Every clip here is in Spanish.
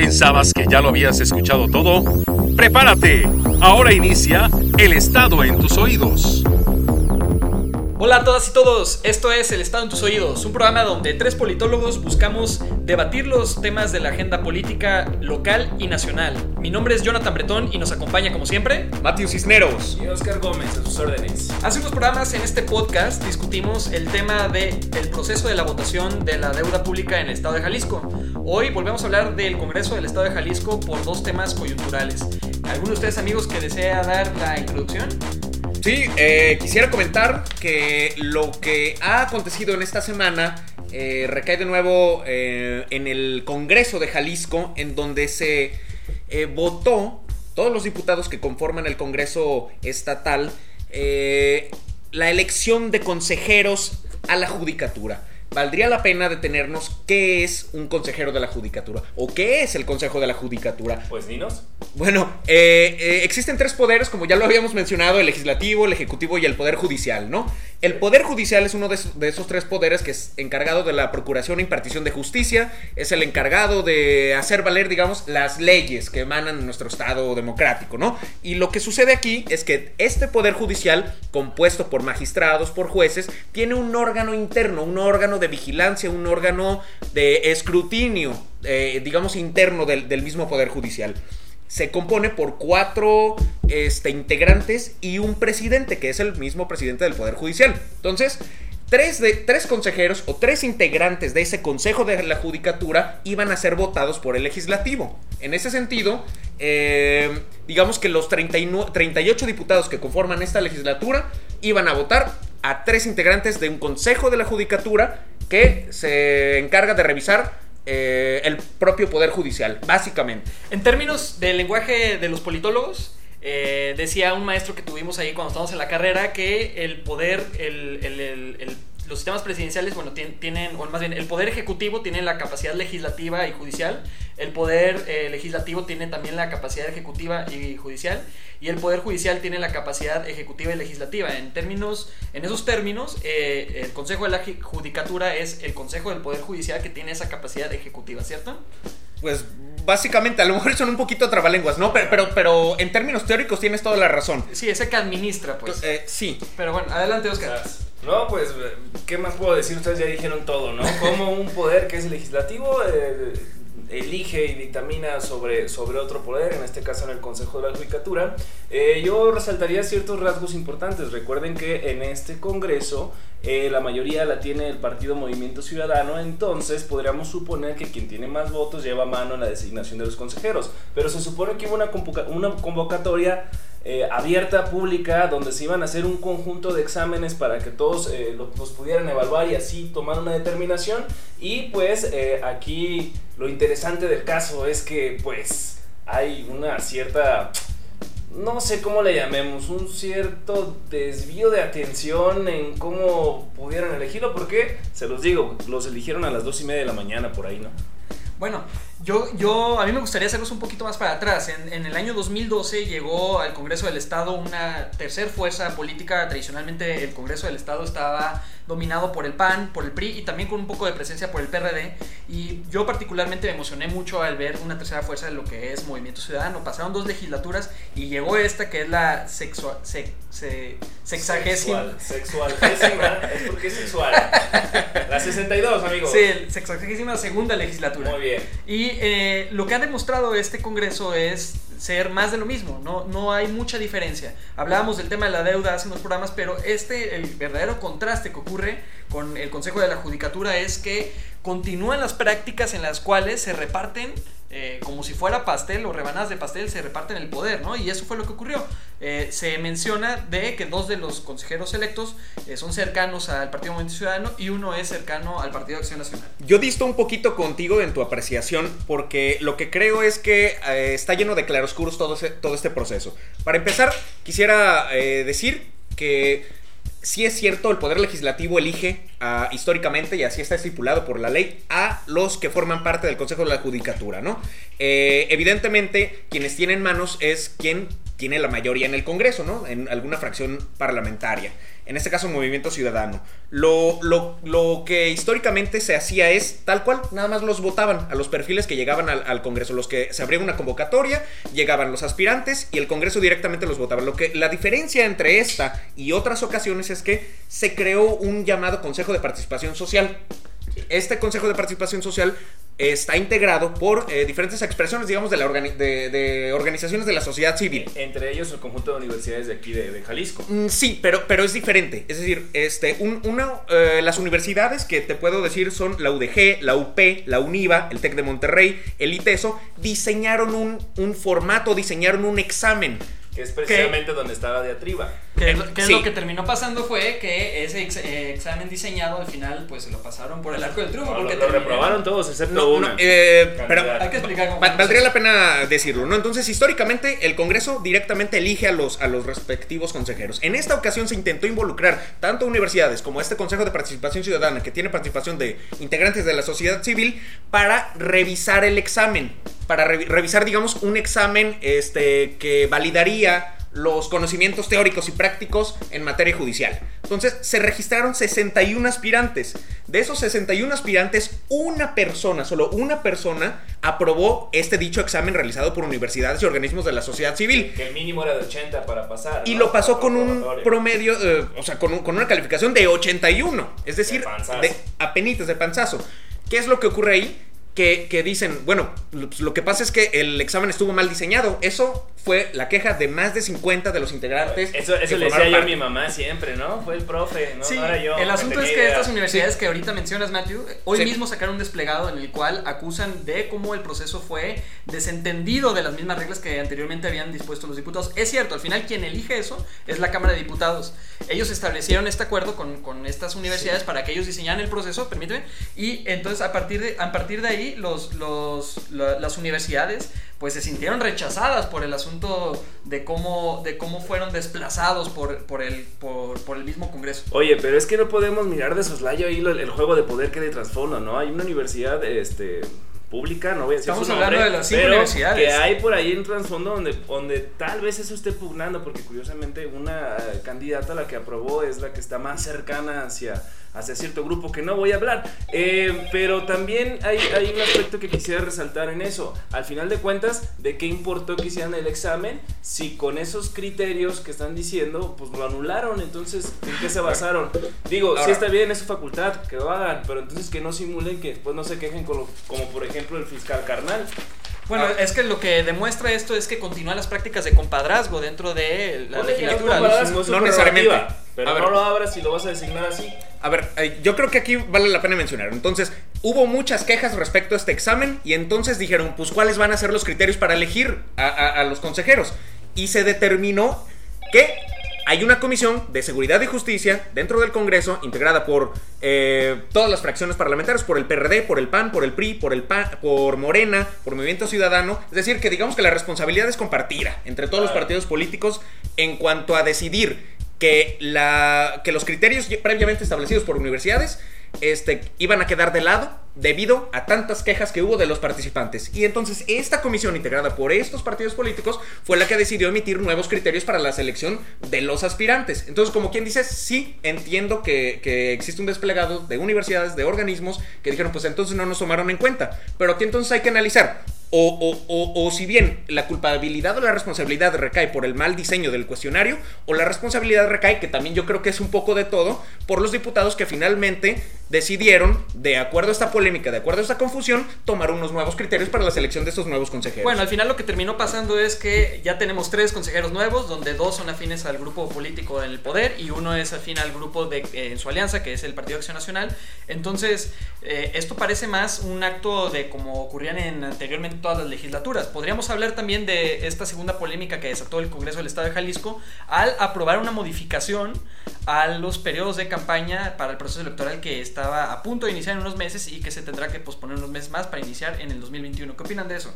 ¿Pensabas que ya lo habías escuchado todo? Prepárate. Ahora inicia El Estado en tus oídos. Hola a todas y todos, esto es El Estado en tus oídos, un programa donde tres politólogos buscamos debatir los temas de la agenda política local y nacional. Mi nombre es Jonathan Bretón y nos acompaña como siempre Matthew Cisneros. Y Oscar Gómez, a sus órdenes. Hace unos programas en este podcast discutimos el tema del el proceso de la votación de la deuda pública en el Estado de Jalisco. Hoy volvemos a hablar del Congreso del Estado de Jalisco por dos temas coyunturales. ¿Alguno de ustedes amigos que desea dar la introducción? Sí, eh, quisiera comentar que lo que ha acontecido en esta semana eh, recae de nuevo eh, en el Congreso de Jalisco, en donde se eh, votó, todos los diputados que conforman el Congreso estatal, la elección de consejeros a la judicatura. Valdría la pena detenernos qué es un consejero de la judicatura o qué es el Consejo de la Judicatura. Pues dinos. Bueno, eh, eh, existen tres poderes, como ya lo habíamos mencionado, el legislativo, el ejecutivo y el poder judicial, ¿no? El poder judicial es uno de, esos- tres poderes que es encargado de la procuración e impartición de justicia, es el encargado de hacer valer, digamos, las leyes que emanan de nuestro Estado democrático, ¿no? Y lo que sucede aquí es que este poder judicial, compuesto por magistrados, por jueces, tiene un órgano interno, un órgano de vigilancia, un órgano de escrutinio, eh, digamos, interno del mismo poder judicial se compone por cuatro este, integrantes y un presidente, que es el mismo presidente del Poder Judicial. Entonces, tres, de, tres consejeros o tres integrantes de ese Consejo de la Judicatura iban a ser votados por el legislativo. En ese sentido, eh, digamos que los 39 38 diputados que conforman esta legislatura iban a votar a tres integrantes de un Consejo de la Judicatura que se encarga de revisar eh, el propio Poder Judicial, básicamente. En términos del lenguaje de los politólogos, eh, decía un maestro que tuvimos ahí cuando estábamos en la carrera que el poder, el- el- el- el- los sistemas presidenciales, bueno, tien- tienen, o más bien, el poder ejecutivo tiene la capacidad legislativa y judicial, el poder eh, legislativo tiene también la capacidad ejecutiva y judicial, y el poder judicial tiene la capacidad ejecutiva y legislativa. En términos, en esos términos, eh, el Consejo de la Ju- Judicatura es el Consejo del Poder Judicial que tiene esa capacidad ejecutiva, ¿cierto? Pues básicamente, a lo mejor son un poquito trabalenguas, ¿no? Pero, pero, pero en términos teóricos tienes toda la razón. Sí, ese que administra, pues. Eh, sí, Pero bueno, adelante, Oscar. No, pues, ¿qué más puedo decir? Ustedes ya dijeron todo, ¿no? Como un poder que es legislativo eh, elige y dictamina sobre, sobre otro poder, en este caso en el Consejo de la Judicatura, eh, yo resaltaría ciertos rasgos importantes. Recuerden que en este Congreso eh, la mayoría la tiene el Partido Movimiento Ciudadano, entonces podríamos suponer que quien tiene más votos lleva mano en la designación de los consejeros. Pero se supone que hubo una, convoca- una convocatoria eh, abierta, pública, donde se iban a hacer un conjunto de exámenes para que todos eh, lo- los pudieran evaluar y así tomar una determinación. Y pues eh, aquí lo interesante del caso es que pues hay una cierta, no sé cómo le llamemos, un cierto desvío de atención en cómo pudieron elegirlo, porque se los digo, los eligieron a las dos y media de la mañana por ahí, ¿no? Bueno, yo, yo, a mí me gustaría hacernos un poquito más para atrás. En, en el año 2012 llegó al Congreso del Estado una tercer fuerza política. Tradicionalmente el Congreso del Estado estaba dominado por el PAN, por el PRI y también con un poco de presencia por el PRD. Y yo particularmente me emocioné mucho al ver una tercera fuerza de lo que es Movimiento Ciudadano. Pasaron dos legislaturas y llegó esta que es la sexua, se- se- sexagésima. Sexual, sexual. es porque es sexual. La 62, amigos. Sí, sexagésima segunda legislatura. Muy bien. Y eh, lo que ha demostrado este Congreso es ser más de lo mismo, no, hay mucha diferencia. Hablábamos del tema de la deuda hace unos programas, pero este, el verdadero contraste que ocurre con el Consejo de la Judicatura es que continúan las prácticas en las cuales se reparten, eh, como si fuera pastel o rebanadas de pastel, se reparten el poder, ¿no? Y eso fue lo que ocurrió. Eh, se menciona de que dos de los consejeros electos eh, son cercanos al Partido Movimiento Ciudadano y uno es cercano al Partido Acción Nacional. Yo disto un poquito contigo en tu apreciación porque lo que creo es que está lleno de claroscuros todo, este proceso. Para empezar, quisiera decir que sí es cierto, el Poder Legislativo elige ah, históricamente, y así está estipulado por la ley, a los que forman parte del Consejo de la Judicatura, ¿no? Eh, evidentemente, quienes tienen manos es quien tiene la mayoría en el Congreso, ¿no? En alguna fracción parlamentaria. En este caso Movimiento Ciudadano. Lo, lo, lo que históricamente se hacía es tal cual, nada más los votaban a los perfiles que llegaban al, al Congreso, los que se abría una convocatoria, llegaban los aspirantes y el Congreso directamente los votaba. Lo que, la diferencia entre esta y otras ocasiones es que se creó un llamado Consejo de Participación Social. Este Consejo de Participación Social está integrado por eh, diferentes expresiones, digamos, de, la organi- de, de organizaciones de la sociedad civil. Entre ellos el conjunto de universidades de aquí de, de Jalisco. Mm, Sí, pero, pero es diferente. Es decir, este, un- una, eh, las universidades que te puedo decir son la UDG, la UP, la UNIVA, el TEC de Monterrey, el ITESO, diseñaron un, un formato, diseñaron un examen. Que es precisamente donde está la diatriba. Que, Eh, que sí. lo que terminó pasando fue que ese ex- eh, examen diseñado al final pues se lo pasaron por el arco del triunfo. No, porque lo, reprobaron todos, excepto No, una. no, eh, pero. Hay que explicar cómo valdría la pena decirlo, ¿no? Entonces, históricamente, el Congreso directamente elige a los, a los respectivos consejeros. En esta ocasión se intentó involucrar tanto universidades como este Consejo de Participación Ciudadana, que tiene participación de integrantes de la sociedad civil, para revisar el examen. Para revi- revisar, digamos, un examen este, que validaría los conocimientos teóricos y prácticos en materia judicial. Entonces, se registraron 61 aspirantes. De esos 61 aspirantes, una persona, solo una persona, aprobó este dicho examen realizado por universidades y organismos de la sociedad civil. Que el mínimo era de 80 para pasar. Y ¿no? lo pasó con un promedio, eh, o sea, con, un- con una calificación de 81. Es decir, De de apenitas de panzazo. ¿Qué es lo que ocurre ahí? Que, que dicen, bueno, lo, pues, lo que pasa es que el examen estuvo mal diseñado. Eso fue la queja de más de 50 de los integrantes. Eso, eso que le decía formaron yo a parte. mi mamá siempre, ¿no? Fue el profe, no, Sí, no era yo. el asunto es que idea. estas universidades que ahorita mencionas, Matthew, hoy Sí. mismo sacaron un desplegado en el cual acusan de cómo el proceso fue desentendido de las mismas reglas que anteriormente habían dispuesto los diputados. Es cierto, al final quien elige eso es la Cámara de Diputados. Ellos establecieron este acuerdo con, con estas universidades para que ellos diseñaran el proceso, permíteme, y entonces a partir de, a partir de ahí los, los, la- las universidades pues se sintieron rechazadas por el asunto de cómo, de cómo fueron desplazados por, por, el, por, por el mismo Congreso. Oye, pero es que no podemos mirar de soslayo ahí lo- el juego de poder que de trasfondo, ¿no? Hay una universidad, este pública, no voy a decir Estamos su hablando nombre, de las cinco pero universidades. que hay por ahí un trasfondo donde, donde tal vez eso esté pugnando, porque curiosamente una candidata, la que aprobó, es la que está más cercana hacia, hacia cierto grupo que no voy a hablar. Eh, pero también hay, hay un aspecto que quisiera resaltar en eso. Al final de cuentas, ¿de qué importó que hicieran el examen si con esos criterios que están diciendo, pues lo anularon? Entonces, ¿en qué se basaron? Digo, sí Ahora- está bien, es su facultad, que lo hagan, pero entonces que no simulen que después no se quejen con lo- como por ejemplo el fiscal carnal. Bueno, Ah. es que lo que demuestra esto es que continúan las prácticas de compadrazgo dentro de la legislatura. no necesariamente. Pero A ver. no lo abras si lo vas a designar así. A ver, eh, yo creo que aquí vale la pena mencionar. Entonces, hubo muchas quejas respecto a este examen y entonces dijeron, pues, ¿cuáles van a ser los criterios para elegir a, a- a los consejeros? Y se determinó que hay una comisión de seguridad y justicia dentro del Congreso, integrada por eh, todas las fracciones parlamentarias, por el PRD, por el PAN, por el PRI, por el PAN, por Morena, por Movimiento Ciudadano. Es decir, que digamos que la responsabilidad es compartida entre todos los partidos políticos en cuanto a decidir que, la, que los criterios previamente establecidos por universidades este, iban a quedar de lado debido a tantas quejas que hubo de los participantes. Y entonces esta comisión integrada por estos partidos políticos fue la que decidió emitir nuevos criterios para la selección de los aspirantes. Entonces, como quien dice, sí entiendo que, que existe un desplegado de universidades, de organismos, que dijeron, pues entonces no nos tomaron en cuenta. Pero aquí entonces hay que analizar o, o- o- o si bien la culpabilidad o la responsabilidad recae por el mal diseño del cuestionario, o la responsabilidad recae, que también yo creo que es un poco de todo, por los diputados que finalmente decidieron, de acuerdo a esta polémica, de acuerdo a esta confusión, tomar unos nuevos criterios para la selección de estos nuevos consejeros. Bueno, al final lo que terminó pasando es que ya tenemos tres consejeros nuevos, donde dos son afines al grupo político en el poder y uno es afín al grupo de eh, en su alianza, que es el Partido Acción Nacional. Entonces, eh, esto parece más un acto de como ocurrían en anteriormente todas las legislaturas. Podríamos hablar también de esta segunda polémica que desató el Congreso del Estado de Jalisco al aprobar una modificación a los periodos de campaña para el proceso electoral que estaba a punto de iniciar en unos meses y que se tendrá que posponer unos meses más para iniciar en el 2021. ¿Qué opinan de eso?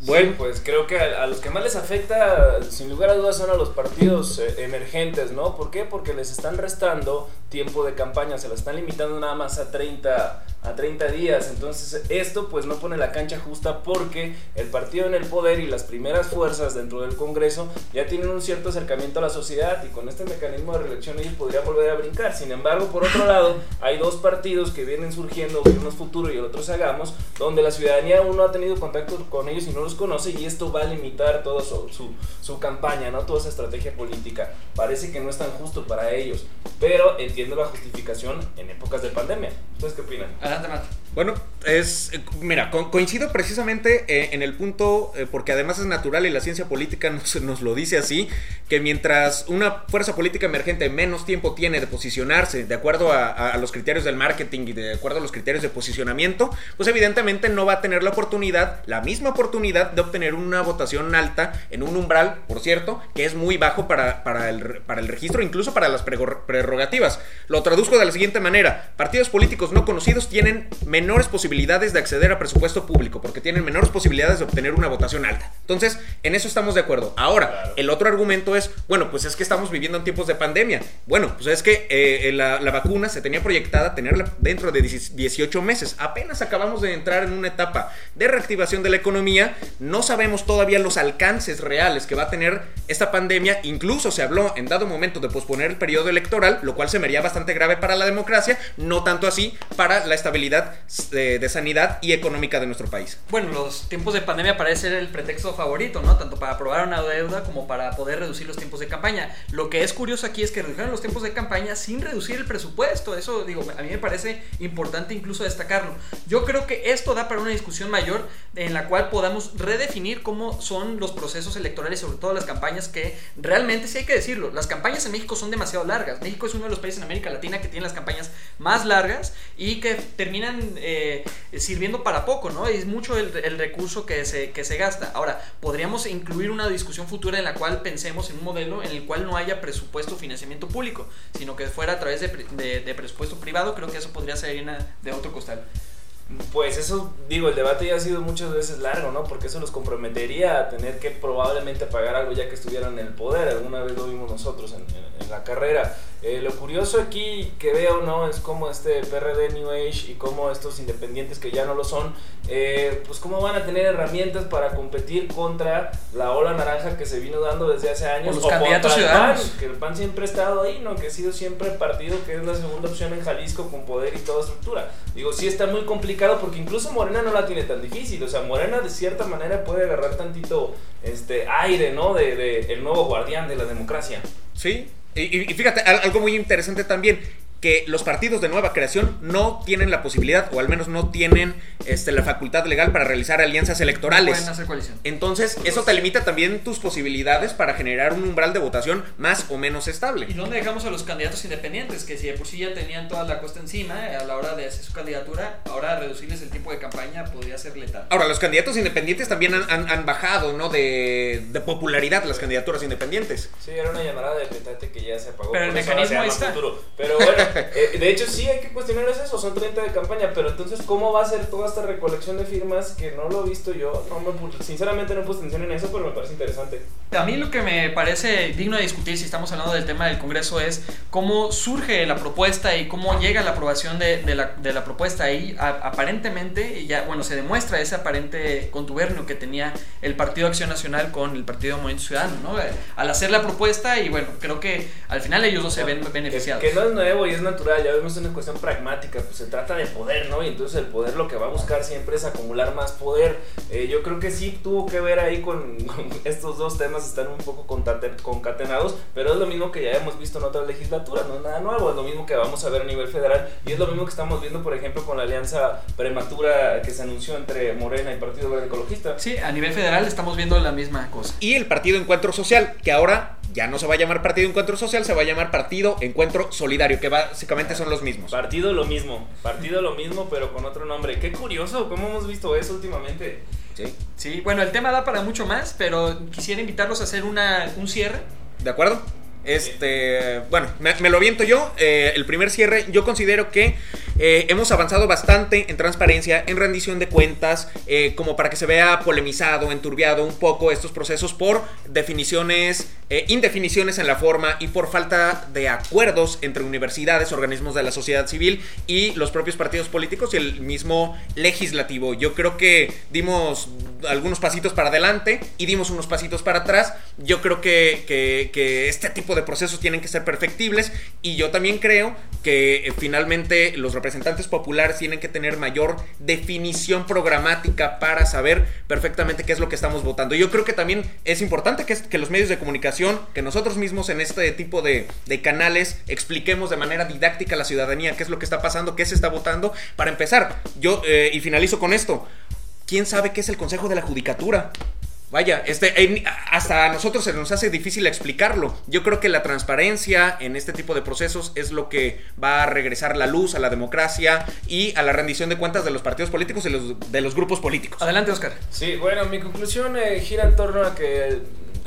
Bueno, pues creo que a, a los que más les afecta, sin lugar a dudas, son a los partidos eh, emergentes, ¿no? ¿Por qué? Porque les están restando tiempo de campaña, se lo están limitando nada más a 30, a 30 días. Entonces esto pues no pone la cancha justa porque el partido en el poder y las primeras fuerzas dentro del Congreso ya tienen un cierto acercamiento a la sociedad y con este mecanismo de reelección ellos podrían volver a brincar. Sin embargo, por otro lado, hay dos partidos que vienen surgiendo, uno es futuro y el otro es hagamos, donde la ciudadanía aún no ha tenido contacto con ellos y no los conoce y esto va a limitar toda su, su, su campaña, ¿no? toda esa estrategia política. Parece que no es tan justo para ellos, pero entiendo la justificación en épocas de pandemia. ¿Ustedes qué opinan? Bueno, es. eh, Mira, co- coincido precisamente eh, en el punto, eh, porque además es natural y la ciencia política nos, nos lo dice así, que mientras una fuerza política emergente menos tiempo tiene de posicionarse de acuerdo a, los criterios del marketing y de acuerdo a los criterios de posicionamiento, pues evidentemente no va a tener la oportunidad, la misma oportunidad de obtener una votación alta en un umbral, por cierto, que es muy bajo para, para, el, para el registro, incluso para las prerrogativas. Lo traduzco de la siguiente manera: partidos políticos no conocidos tienen menores posibilidades de acceder a presupuesto público, porque tienen menores posibilidades de obtener una votación alta. Entonces, en eso estamos de acuerdo. Ahora, Claro. el otro argumento es, bueno, pues es que estamos viviendo en tiempos de pandemia. Bueno, pues es que eh, la, la vacuna se tenía proyectada tenerla dentro de 18 meses. Apenas acabamos de entrar en una etapa de reactivación de la economía. No sabemos todavía los alcances reales que va a tener esta pandemia. Incluso se habló en dado momento de posponer el periodo electoral, lo cual se me haría bastante grave para la democracia, no tanto así para la estabilidad de, de sanidad y económica de nuestro país. Bueno, los tiempos de pandemia parece ser el pretexto favorito, ¿no? Tanto para aprobar una deuda como para poder reducir los tiempos de campaña. Lo que es curioso aquí es que redujeron los tiempos de campaña sin reducir el presupuesto. Eso, digo, a mí me parece importante incluso destacarlo. Yo creo que esto da para una discusión mayor en la cual podamos redefinir cómo son los procesos electorales, sobre todo las campañas que realmente, sí hay que decirlo, las campañas en México son demasiado largas. México es uno de los países en América Latina que tiene las campañas más largas y que terminan eh, sirviendo para poco, ¿no? Es mucho el, recurso que se, que se gasta. Ahora, podríamos incluir una discusión futura en la cual pensemos en un modelo en el cual no haya presupuesto financiamiento público, sino que fuera a través de, de- de presupuesto privado. Creo que eso podría ser harina de otro costal. Pues eso, digo, el debate ya ha sido muchas veces largo, ¿no? Porque eso los comprometería a tener que probablemente pagar algo ya que estuvieran en el poder. Alguna vez lo vimos nosotros en, en- en la carrera. Eh, lo curioso aquí que veo, ¿no? Es como este PRD New Age y cómo estos independientes que ya no lo son, eh, pues cómo van a tener herramientas para competir contra la ola naranja que se vino dando desde hace años. O los candidatos el. PAN, que el PAN siempre ha estado ahí, ¿no? Que ha sido siempre el partido que es la segunda opción en Jalisco con poder y toda estructura. Digo, sí está muy complicado porque incluso Morena no la tiene tan difícil. O sea, Morena de cierta manera puede agarrar tantito este aire, ¿no? De, el nuevo guardián de la democracia. Sí. Y, fíjate, al- algo muy interesante también, que los partidos de nueva creación no tienen la posibilidad, o al menos no tienen este, la facultad legal para realizar alianzas electorales. Pueden hacer coalición. Entonces, eso te limita también tus posibilidades para generar un umbral de votación más o menos estable. ¿Y dónde dejamos a los candidatos independientes? Que si de por sí ya tenían toda la costa encima eh, a la hora de hacer su candidatura, ahora reducirles el tiempo de campaña podría ser letal. Ahora, los candidatos independientes también han, han- han bajado, ¿no? De, de popularidad las candidaturas independientes. Sí, era una llamada de petate que ya se apagó. Pero el mecanismo está. Futuro. Pero bueno, eh, de hecho sí hay que cuestionar eso, son 30 de campaña, pero entonces ¿cómo va a ser toda esta recolección de firmas que no lo he visto yo? No me sinceramente no puesto atención en eso, pero me parece interesante. A mí lo que me parece digno de discutir si estamos hablando del tema del Congreso es cómo surge la propuesta y cómo llega la aprobación de, de la, de la propuesta ahí. A- aparentemente, ya, bueno, se demuestra ese aparente contubernio que tenía el Partido Acción Nacional con el Partido Movimiento Ciudadano, ¿no? Al hacer la propuesta y bueno, creo que al final ellos dos se ven beneficiados. que no es nuevo y es natural, ya vemos una cuestión pragmática, pues se trata de poder, ¿no? Y entonces el poder lo que va a buscar siempre es acumular más poder. Eh, yo creo que sí tuvo que ver ahí con, con estos dos temas, están un poco concatenados, pero es lo mismo que ya hemos visto en otras legislaturas, no es nada nuevo, es lo mismo que vamos a ver a nivel federal y es lo mismo que estamos viendo, por ejemplo, con la alianza prematura que se anunció entre Morena y Partido Verde Ecologista. Sí, a nivel federal estamos viendo la misma cosa. Y el Partido Encuentro Social, que ahora ya no se va a llamar Partido Encuentro Social, se va a llamar Partido Encuentro Solidario, que básicamente son los mismos. Partido lo mismo, partido lo mismo, pero con otro nombre. Qué curioso, ¿cómo hemos visto eso últimamente? ¿Sí? Sí, bueno, el tema da para mucho más, pero quisiera invitarlos a hacer una, un cierre ¿De acuerdo? Este, bueno, me, me lo aviento yo. eh, el primer cierre, yo considero que eh, hemos avanzado bastante en transparencia, en rendición de cuentas, eh, como para que se vea polemizado, enturbiado un poco estos procesos por definiciones, eh, indefiniciones en la forma y por falta de acuerdos entre universidades, organismos de la sociedad civil y los propios partidos políticos y el mismo legislativo. Yo creo que dimos algunos pasitos para adelante y dimos unos pasitos para atrás. Yo creo que, que- este tipo de procesos tienen que ser perfectibles y yo también creo que finalmente los representantes populares tienen que tener mayor definición programática para saber perfectamente qué es lo que estamos votando. Yo creo que también es importante que, los medios de comunicación, que nosotros mismos en este tipo de, de canales expliquemos de manera didáctica a la ciudadanía qué es lo que está pasando, qué se está votando. Para empezar, yo, eh, y finalizo con esto, ¿quién sabe qué es el Consejo de la Judicatura? Vaya, este, en- hasta a nosotros se nos hace difícil explicarlo. Yo creo que la transparencia en este tipo de procesos es lo que va a regresar la luz a la democracia y a la rendición de cuentas de los partidos políticos y los, de los grupos políticos. Adelante, Oscar. Sí, bueno, mi conclusión eh, gira en torno a que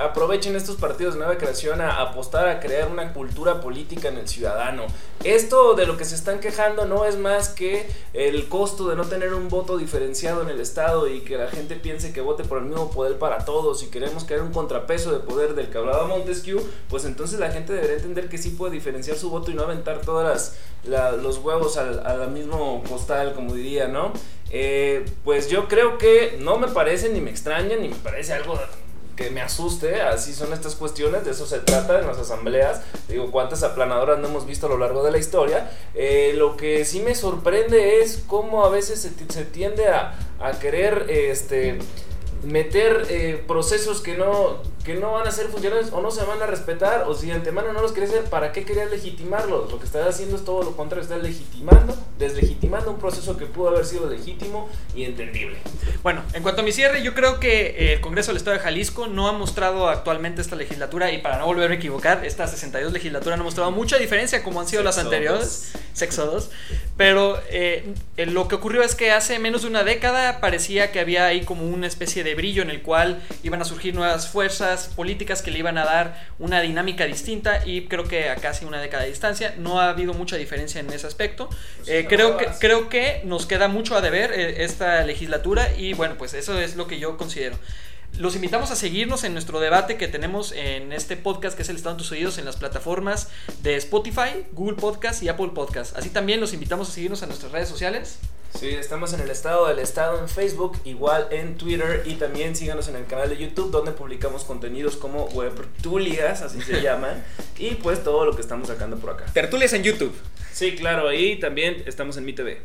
aprovechen estos partidos de nueva creación a apostar a crear una cultura política en el ciudadano. Esto de lo que se están quejando no es más que el costo de no tener un voto diferenciado en el Estado y que la gente piense que vote por el mismo poder para todos y queremos crear un contrapeso de poder del que hablaba Montesquieu, pues entonces la gente debería entender que sí puede diferenciar su voto y no aventar todas las, la- los huevos al, al mismo costal, como diría, ¿no? Eh, pues yo creo que no me parece ni me extraña ni me parece algo que me asuste, así son estas cuestiones, de eso se trata en las asambleas, digo, cuántas aplanadoras no hemos visto a lo largo de la historia, Eh, lo que sí me sorprende es cómo a veces se, ti- se tiende a, a querer, este meter eh, procesos que no, que no van a ser funcionales o no se van a respetar o si de antemano no los querías hacer, ¿para qué querías legitimarlos? Lo que estás haciendo es todo lo contrario, estás legitimando, deslegitimando un proceso que pudo haber sido legítimo y entendible. Bueno, en cuanto a mi cierre, yo creo que eh, el Congreso del Estado de Jalisco no ha mostrado actualmente esta legislatura, y para no volver a equivocar, esta 62 legislatura no ha mostrado mucha diferencia como han sido las anteriores, sexo dos, pero eh, eh, lo que ocurrió es que hace menos de una década parecía que había ahí como una especie de brillo en el cual iban a surgir nuevas fuerzas políticas que le iban a dar una dinámica distinta y creo que a casi una década de distancia no ha habido mucha diferencia en ese aspecto. Eh, creo, que, creo que nos queda mucho a deber eh, esta legislatura y bueno, pues eso es lo que yo considero. Los invitamos a seguirnos en nuestro debate que tenemos en este podcast que es el Estado en tus oídos en las plataformas de Spotify, Google Podcast y Apple Podcast. Así también los invitamos a seguirnos en nuestras redes sociales. Sí, estamos en el estado del estado en Facebook, igual en Twitter y también síganos en el canal de YouTube donde publicamos contenidos como Webtulias, así se llaman, y pues todo lo que estamos sacando por acá. Tertulias en YouTube. Sí, claro, y también estamos en mi TV.